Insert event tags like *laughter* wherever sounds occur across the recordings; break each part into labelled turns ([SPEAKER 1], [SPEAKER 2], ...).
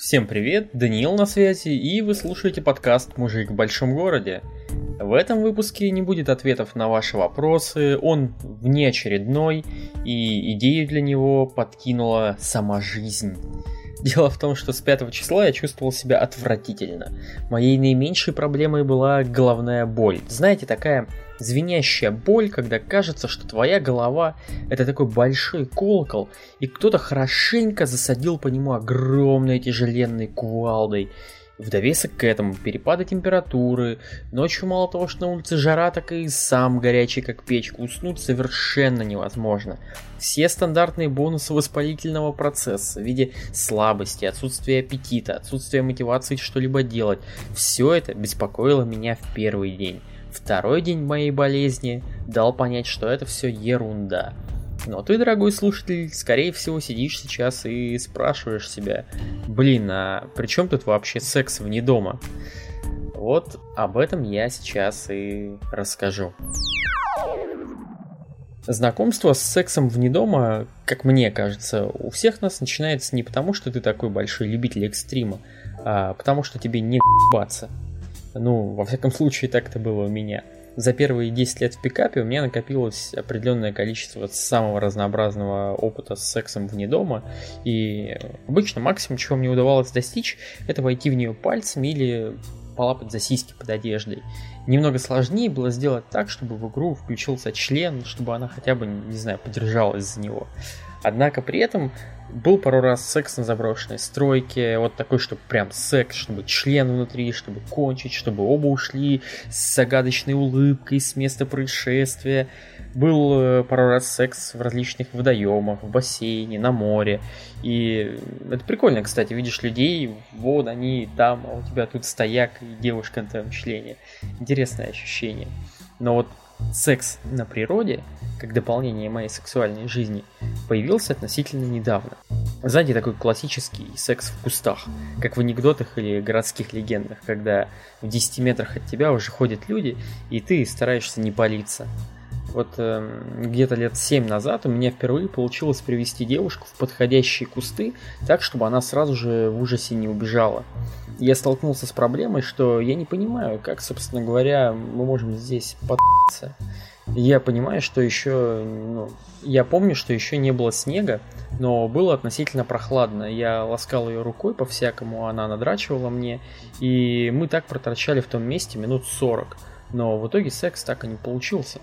[SPEAKER 1] Всем привет, Даниил на связи, и вы слушаете подкаст «Мужик в большом городе». В этом выпуске не будет ответов на ваши вопросы, он внеочередной, и идею для него подкинула сама жизнь. Дело в том, что с 5 числа я чувствовал себя отвратительно. Моей наименьшей проблемой была головная боль. Знаете, такая звенящая боль, когда кажется, что твоя голова это такой большой колокол, и кто-то хорошенько засадил по нему огромной тяжеленной кувалдой. В довесок к этому перепады температуры, ночью мало того, что на улице жара, так и сам горячий как печка, уснуть совершенно невозможно. Все стандартные бонусы воспалительного процесса в виде слабости, отсутствия аппетита, отсутствия мотивации что-либо делать, все это беспокоило меня в первый день. Второй день моей болезни дал понять, что это все ерунда. Но ты, дорогой слушатель, скорее всего сидишь сейчас и спрашиваешь себя, блин, а при чем тут вообще секс вне дома? Вот об этом я сейчас и расскажу. Знакомство с сексом вне дома, как мне кажется, у всех нас начинается не потому, что ты такой большой любитель экстрима, а потому что тебе не баться. Ну, во всяком случае, так это было у меня. За первые 10 лет в пикапе у меня накопилось определенное количество самого разнообразного опыта с сексом вне дома. И обычно максимум, чего мне удавалось достичь, это войти в нее пальцами или полапать за сиськи под одеждой. Немного сложнее было сделать так, чтобы в игру включился член, чтобы она хотя бы, не знаю, подержалась за него. Однако при этом был пару раз секс на заброшенной стройке, вот такой, чтобы прям секс, чтобы член внутри, чтобы кончить, чтобы оба ушли с загадочной улыбкой с места происшествия. Был э, пару раз секс в различных водоемах, в бассейне, на море. И это прикольно, кстати, видишь людей, вот они там, а у тебя тут стояк и девушка на твоем члене. Интересное ощущение. Но вот секс на природе, как дополнение моей сексуальной жизни, появился относительно недавно. Сзади такой классический секс в кустах, как в анекдотах или городских легендах, когда в 10 метрах от тебя уже ходят люди, и ты стараешься не палиться. Вот э, где-то лет 7 назад у меня впервые получилось привести девушку в подходящие кусты, так, чтобы она сразу же в ужасе не убежала. Я столкнулся с проблемой, что я не понимаю, как, собственно говоря, мы можем здесь податься. Я понимаю, что еще, ну, я помню, что еще не было снега, но было относительно прохладно. Я ласкал ее рукой по-всякому, она надрачивала мне, и мы так проторчали в том месте минут 40. Но в итоге секс так и не получился.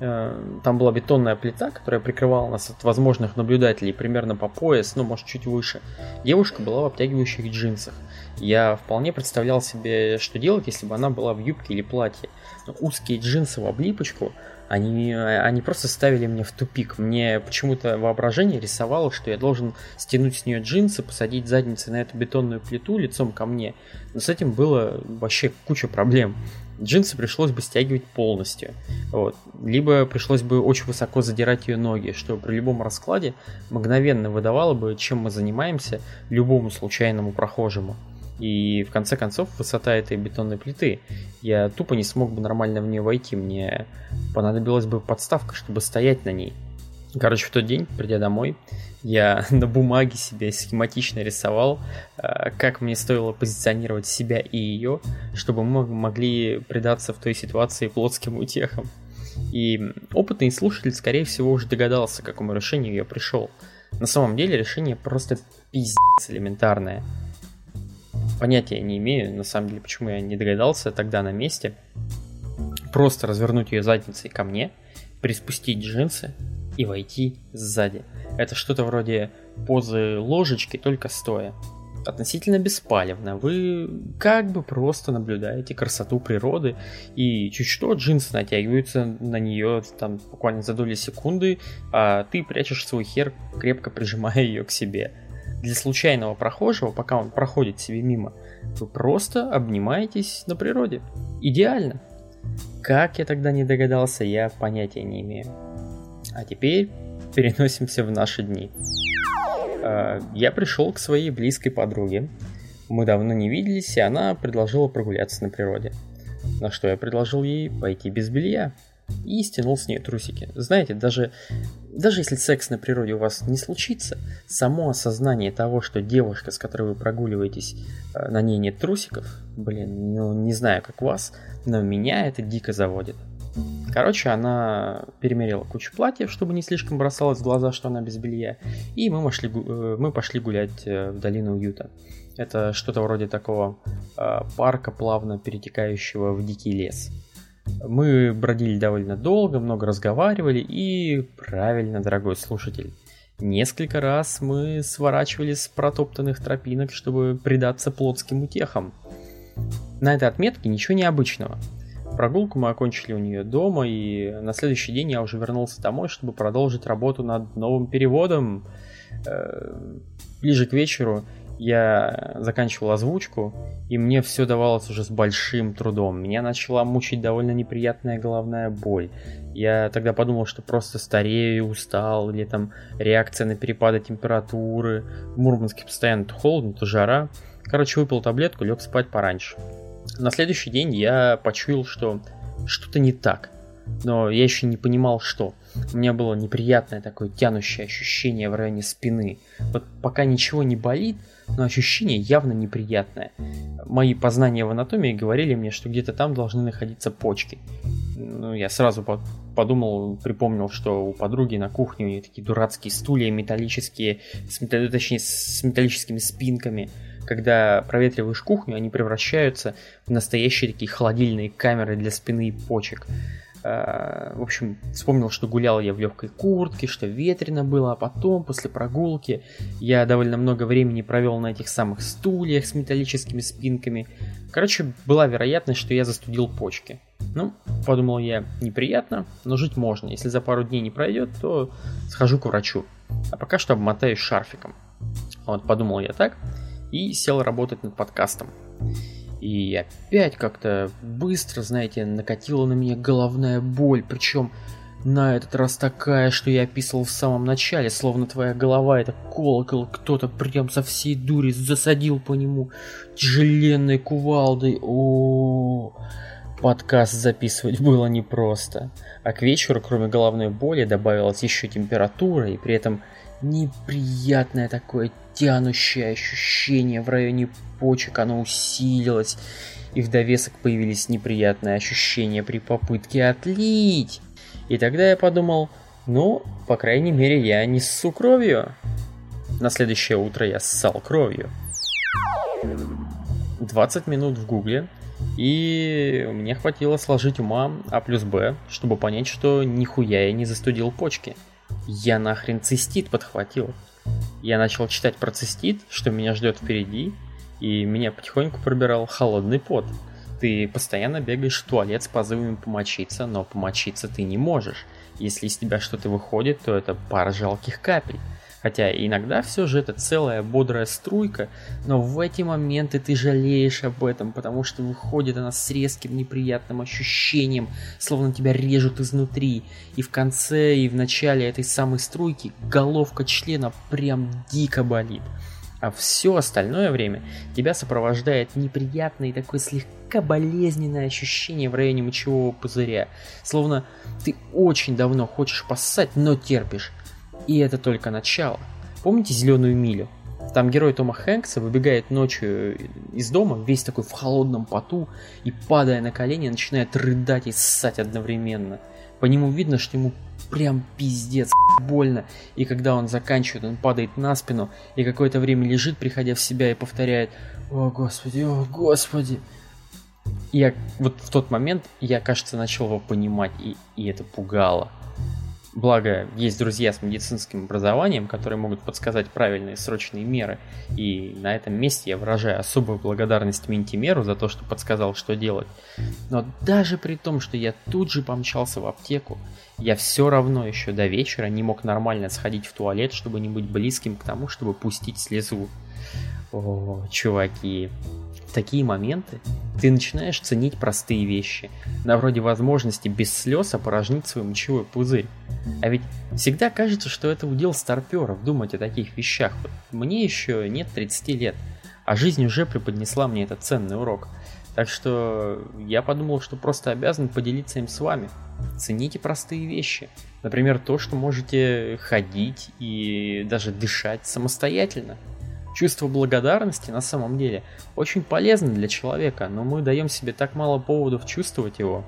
[SPEAKER 1] Э, там была бетонная плита, которая прикрывала нас от возможных наблюдателей примерно по пояс, ну, может, чуть выше. Девушка была в обтягивающих джинсах. Я вполне представлял себе, что делать, если бы она была в юбке или платье. Но узкие джинсы в облипочку, они, они просто ставили меня в тупик. Мне почему-то воображение рисовало, что я должен стянуть с нее джинсы, посадить задницей на эту бетонную плиту лицом ко мне. Но с этим было вообще куча проблем джинсы пришлось бы стягивать полностью. Вот. Либо пришлось бы очень высоко задирать ее ноги, что при любом раскладе мгновенно выдавало бы, чем мы занимаемся любому случайному прохожему. И в конце концов, высота этой бетонной плиты, я тупо не смог бы нормально в нее войти, мне понадобилась бы подставка, чтобы стоять на ней. Короче, в тот день, придя домой, я *laughs* на бумаге себе схематично рисовал, э, как мне стоило позиционировать себя и ее, чтобы мы могли предаться в той ситуации плотским утехам. И опытный слушатель, скорее всего, уже догадался, к какому решению я пришел. На самом деле решение просто пиздец элементарное. Понятия не имею, на самом деле, почему я не догадался тогда на месте. Просто развернуть ее задницей ко мне, приспустить джинсы, и войти сзади. Это что-то вроде позы ложечки, только стоя. Относительно беспалевно. Вы как бы просто наблюдаете красоту природы, и чуть что джинсы натягиваются на нее там буквально за доли секунды, а ты прячешь свой хер, крепко прижимая ее к себе. Для случайного прохожего, пока он проходит себе мимо, вы просто обнимаетесь на природе. Идеально. Как я тогда не догадался, я понятия не имею. А теперь переносимся в наши дни. А, я пришел к своей близкой подруге. Мы давно не виделись, и она предложила прогуляться на природе. На что я предложил ей пойти без белья. и стянул с нее трусики. Знаете, даже, даже если секс на природе у вас не случится, само осознание того, что девушка, с которой вы прогуливаетесь, э, на ней нет трусиков, блин, ну не знаю как вас, но меня это дико заводит. Короче, она перемерила кучу платьев, чтобы не слишком бросалось в глаза, что она без белья. И мы, пошли, э, мы пошли гулять э, в долину Уюта. Это что-то вроде такого э, парка, плавно перетекающего в дикий лес. Мы бродили довольно долго, много разговаривали и, правильно, дорогой слушатель, несколько раз мы сворачивали с протоптанных тропинок, чтобы предаться плотским утехам. На этой отметке ничего необычного. Прогулку мы окончили у нее дома, и на следующий день я уже вернулся домой, чтобы продолжить работу над новым переводом. Э, ближе к вечеру я заканчивал озвучку, и мне все давалось уже с большим трудом. Меня начала мучить довольно неприятная головная боль. Я тогда подумал, что просто старею, устал, или там реакция на перепады температуры. В Мурманске постоянно то холодно, то жара. Короче, выпил таблетку, лег спать пораньше. На следующий день я почуял, что что-то не так. Но я еще не понимал, что. У меня было неприятное такое тянущее ощущение в районе спины. Вот пока ничего не болит, но ощущение явно неприятное. Мои познания в анатомии говорили мне, что где-то там должны находиться почки. Ну, я сразу подумал, припомнил, что у подруги на кухне у нее такие дурацкие стулья металлические, с, точнее, с металлическими спинками когда проветриваешь кухню, они превращаются в настоящие такие холодильные камеры для спины и почек. А, в общем, вспомнил, что гулял я в легкой куртке, что ветрено было, а потом, после прогулки, я довольно много времени провел на этих самых стульях с металлическими спинками. Короче, была вероятность, что я застудил почки. Ну, подумал я, неприятно, но жить можно. Если за пару дней не пройдет, то схожу к врачу. А пока что обмотаюсь шарфиком. Вот, подумал я так и сел работать над подкастом. И опять как-то быстро, знаете, накатила на меня головная боль, причем на этот раз такая, что я описывал в самом начале, словно твоя голова это колокол, кто-то прям со всей дури засадил по нему тяжеленной кувалдой. О, подкаст записывать было непросто. А к вечеру, кроме головной боли, добавилась еще температура, и при этом неприятное такое тянущее ощущение в районе почек, оно усилилось, и в довесок появились неприятные ощущения при попытке отлить. И тогда я подумал, ну, по крайней мере, я не ссу кровью. На следующее утро я ссал кровью. 20 минут в гугле, и мне хватило сложить ума А плюс Б, чтобы понять, что нихуя я не застудил почки. Я нахрен цистит подхватил. Я начал читать про цистит, что меня ждет впереди, и меня потихоньку пробирал холодный пот. Ты постоянно бегаешь в туалет с позывами помочиться, но помочиться ты не можешь. Если из тебя что-то выходит, то это пара жалких капель. Хотя иногда все же это целая бодрая струйка, но в эти моменты ты жалеешь об этом, потому что выходит она с резким неприятным ощущением, словно тебя режут изнутри. И в конце, и в начале этой самой струйки головка члена прям дико болит. А все остальное время тебя сопровождает неприятное и такое слегка болезненное ощущение в районе мочевого пузыря. Словно ты очень давно хочешь поссать, но терпишь. И это только начало. Помните «Зеленую милю»? Там герой Тома Хэнкса выбегает ночью из дома, весь такой в холодном поту, и падая на колени, начинает рыдать и ссать одновременно. По нему видно, что ему прям пиздец больно, и когда он заканчивает, он падает на спину, и какое-то время лежит, приходя в себя, и повторяет «О, Господи, о, Господи!» Я вот в тот момент, я, кажется, начал его понимать, и, и это пугало. Благо, есть друзья с медицинским образованием, которые могут подсказать правильные срочные меры. И на этом месте я выражаю особую благодарность Ментимеру за то, что подсказал, что делать. Но даже при том, что я тут же помчался в аптеку, я все равно еще до вечера не мог нормально сходить в туалет, чтобы не быть близким к тому, чтобы пустить слезу. О, чуваки, такие моменты ты начинаешь ценить простые вещи, на вроде возможности без слез опорожнить свой мочевой пузырь. А ведь всегда кажется, что это удел старперов думать о таких вещах. Вот мне еще нет 30 лет, а жизнь уже преподнесла мне этот ценный урок. Так что я подумал, что просто обязан поделиться им с вами. Цените простые вещи. Например, то, что можете ходить и даже дышать самостоятельно. Чувство благодарности на самом деле очень полезно для человека, но мы даем себе так мало поводов чувствовать его.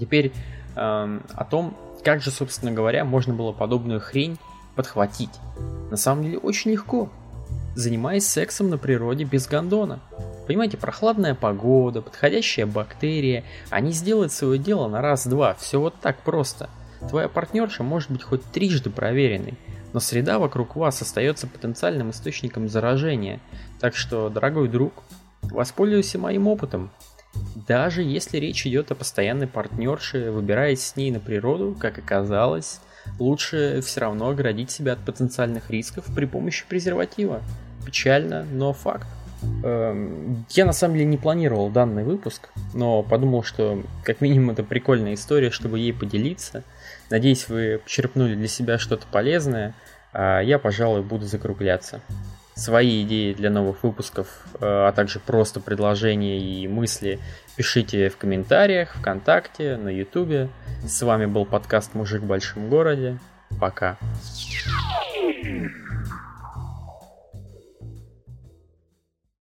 [SPEAKER 1] Теперь эм, о том, как же, собственно говоря, можно было подобную хрень подхватить. На самом деле очень легко, занимаясь сексом на природе без гондона. Понимаете, прохладная погода, подходящая бактерия, они сделают свое дело на раз-два, все вот так просто. Твоя партнерша может быть хоть трижды проверенной, но среда вокруг вас остается потенциальным источником заражения. Так что, дорогой друг, воспользуйся моим опытом. Даже если речь идет о постоянной партнерше, выбираясь с ней на природу, как оказалось, лучше все равно оградить себя от потенциальных рисков при помощи презерватива. Печально, но факт. Эм, я на самом деле не планировал данный выпуск, но подумал, что как минимум это прикольная история, чтобы ей поделиться. Надеюсь, вы почерпнули для себя что-то полезное, а я, пожалуй, буду закругляться. Свои идеи для новых выпусков, э, а также просто предложения и мысли пишите в комментариях, ВКонтакте, на Ютубе. С вами был подкаст «Мужик в большом городе». Пока. Yeah.